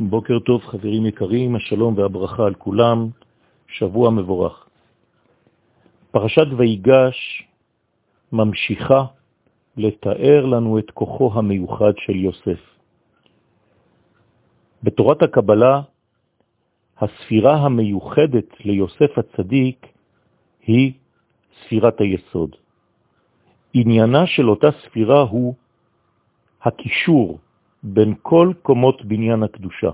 בוקר טוב חברים יקרים, השלום והברכה על כולם, שבוע מבורך. פרשת ויגש ממשיכה לתאר לנו את כוחו המיוחד של יוסף. בתורת הקבלה, הספירה המיוחדת ליוסף הצדיק היא ספירת היסוד. עניינה של אותה ספירה הוא הקישור בין כל קומות בניין הקדושה.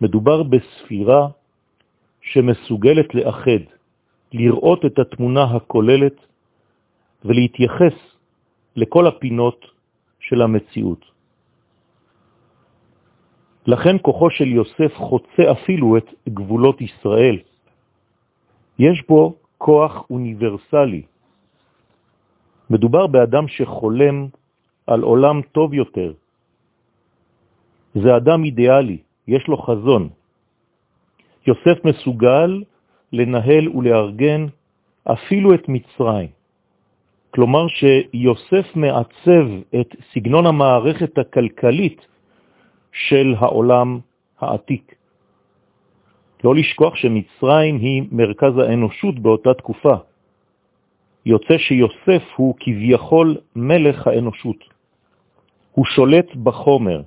מדובר בספירה שמסוגלת לאחד, לראות את התמונה הכוללת ולהתייחס לכל הפינות של המציאות. לכן כוחו של יוסף חוצה אפילו את גבולות ישראל. יש בו כוח אוניברסלי. מדובר באדם שחולם על עולם טוב יותר, זה אדם אידיאלי, יש לו חזון. יוסף מסוגל לנהל ולארגן אפילו את מצרים. כלומר שיוסף מעצב את סגנון המערכת הכלכלית של העולם העתיק. לא לשכוח שמצרים היא מרכז האנושות באותה תקופה. יוצא שיוסף הוא כביכול מלך האנושות. הוא שולט בחומר,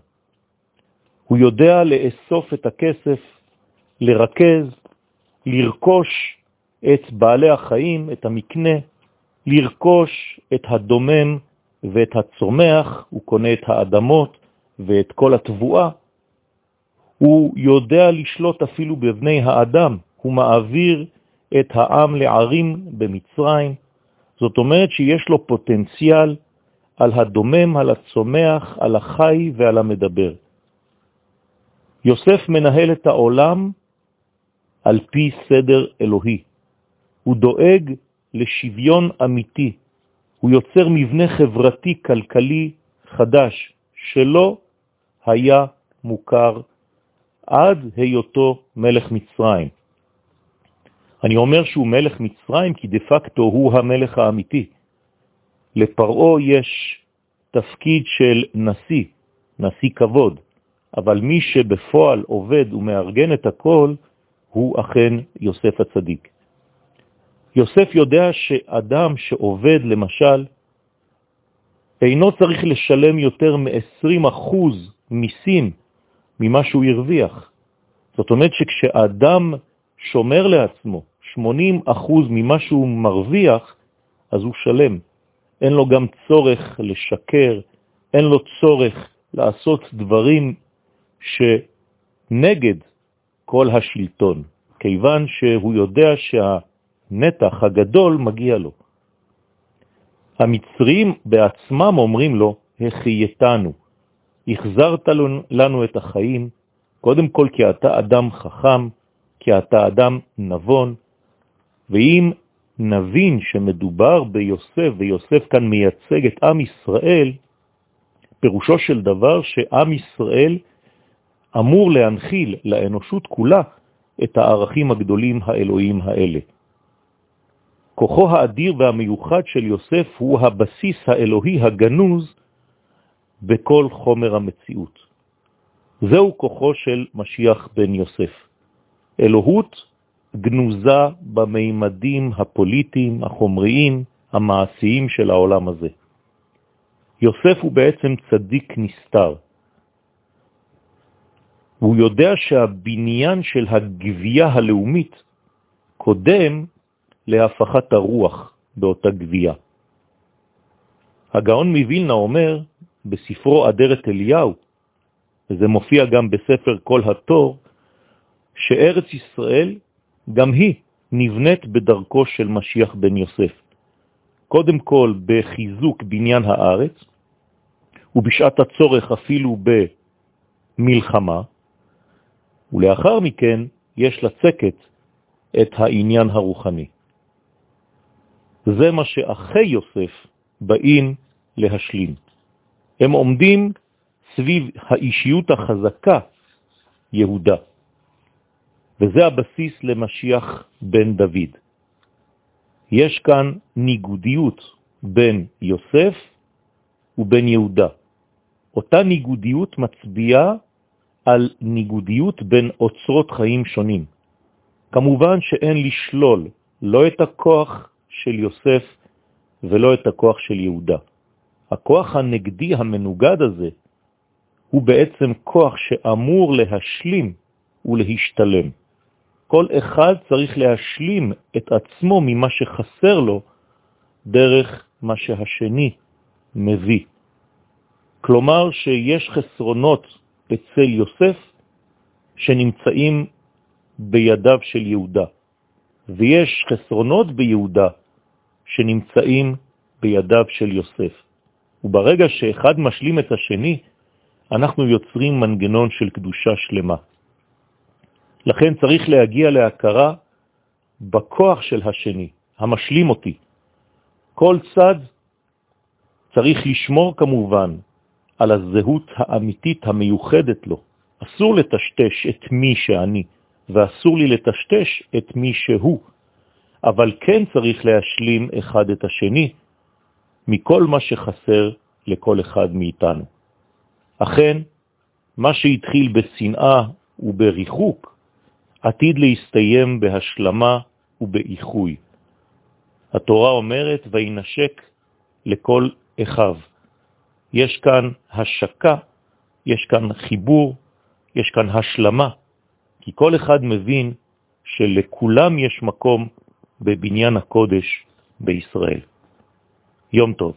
הוא יודע לאסוף את הכסף, לרכז, לרכוש את בעלי החיים, את המקנה, לרכוש את הדומם ואת הצומח, הוא קונה את האדמות ואת כל התבואה. הוא יודע לשלוט אפילו בבני האדם, הוא מעביר את העם לערים במצרים. זאת אומרת שיש לו פוטנציאל על הדומם, על הצומח, על החי ועל המדבר. יוסף מנהל את העולם על פי סדר אלוהי. הוא דואג לשוויון אמיתי. הוא יוצר מבנה חברתי-כלכלי חדש שלא היה מוכר עד היותו מלך מצרים. אני אומר שהוא מלך מצרים כי דה פקטו הוא המלך האמיתי. לפרעו יש תפקיד של נשיא, נשיא כבוד. אבל מי שבפועל עובד ומארגן את הכל, הוא אכן יוסף הצדיק. יוסף יודע שאדם שעובד, למשל, אינו צריך לשלם יותר מ-20% מיסים ממה שהוא הרוויח. זאת אומרת שכשאדם שומר לעצמו 80% ממה שהוא מרוויח, אז הוא שלם. אין לו גם צורך לשקר, אין לו צורך לעשות דברים שנגד כל השלטון, כיוון שהוא יודע שהנתח הגדול מגיע לו. המצרים בעצמם אומרים לו, החייתנו, החזרת לנו את החיים, קודם כל כי אתה אדם חכם, כי אתה אדם נבון, ואם נבין שמדובר ביוסף, ויוסף כאן מייצג את עם ישראל, פירושו של דבר שעם ישראל אמור להנחיל לאנושות כולה את הערכים הגדולים האלוהים האלה. כוחו האדיר והמיוחד של יוסף הוא הבסיס האלוהי הגנוז בכל חומר המציאות. זהו כוחו של משיח בן יוסף. אלוהות גנוזה במימדים הפוליטיים, החומריים, המעשיים של העולם הזה. יוסף הוא בעצם צדיק נסתר. והוא יודע שהבניין של הגבייה הלאומית קודם להפכת הרוח באותה גבייה. הגאון מווילנה אומר בספרו אדרת אליהו, וזה מופיע גם בספר כל התור, שארץ ישראל גם היא נבנית בדרכו של משיח בן יוסף. קודם כל בחיזוק בניין הארץ, ובשעת הצורך אפילו במלחמה, ולאחר מכן יש לצקת את העניין הרוחני. זה מה שאחי יוסף באים להשלים. הם עומדים סביב האישיות החזקה, יהודה. וזה הבסיס למשיח בן דוד. יש כאן ניגודיות בין יוסף ובין יהודה. אותה ניגודיות מצביעה על ניגודיות בין אוצרות חיים שונים. כמובן שאין לשלול לא את הכוח של יוסף ולא את הכוח של יהודה. הכוח הנגדי המנוגד הזה הוא בעצם כוח שאמור להשלים ולהשתלם. כל אחד צריך להשלים את עצמו ממה שחסר לו דרך מה שהשני מביא. כלומר שיש חסרונות אצל יוסף שנמצאים בידיו של יהודה, ויש חסרונות ביהודה שנמצאים בידיו של יוסף. וברגע שאחד משלים את השני, אנחנו יוצרים מנגנון של קדושה שלמה. לכן צריך להגיע להכרה בכוח של השני, המשלים אותי. כל צד צריך לשמור כמובן על הזהות האמיתית המיוחדת לו. אסור לטשטש את מי שאני, ואסור לי לטשטש את מי שהוא, אבל כן צריך להשלים אחד את השני מכל מה שחסר לכל אחד מאיתנו. אכן, מה שהתחיל בשנאה ובריחוק, עתיד להסתיים בהשלמה ובאיחוי. התורה אומרת, וינשק לכל אחיו. יש כאן השקה, יש כאן חיבור, יש כאן השלמה, כי כל אחד מבין שלכולם יש מקום בבניין הקודש בישראל. יום טוב.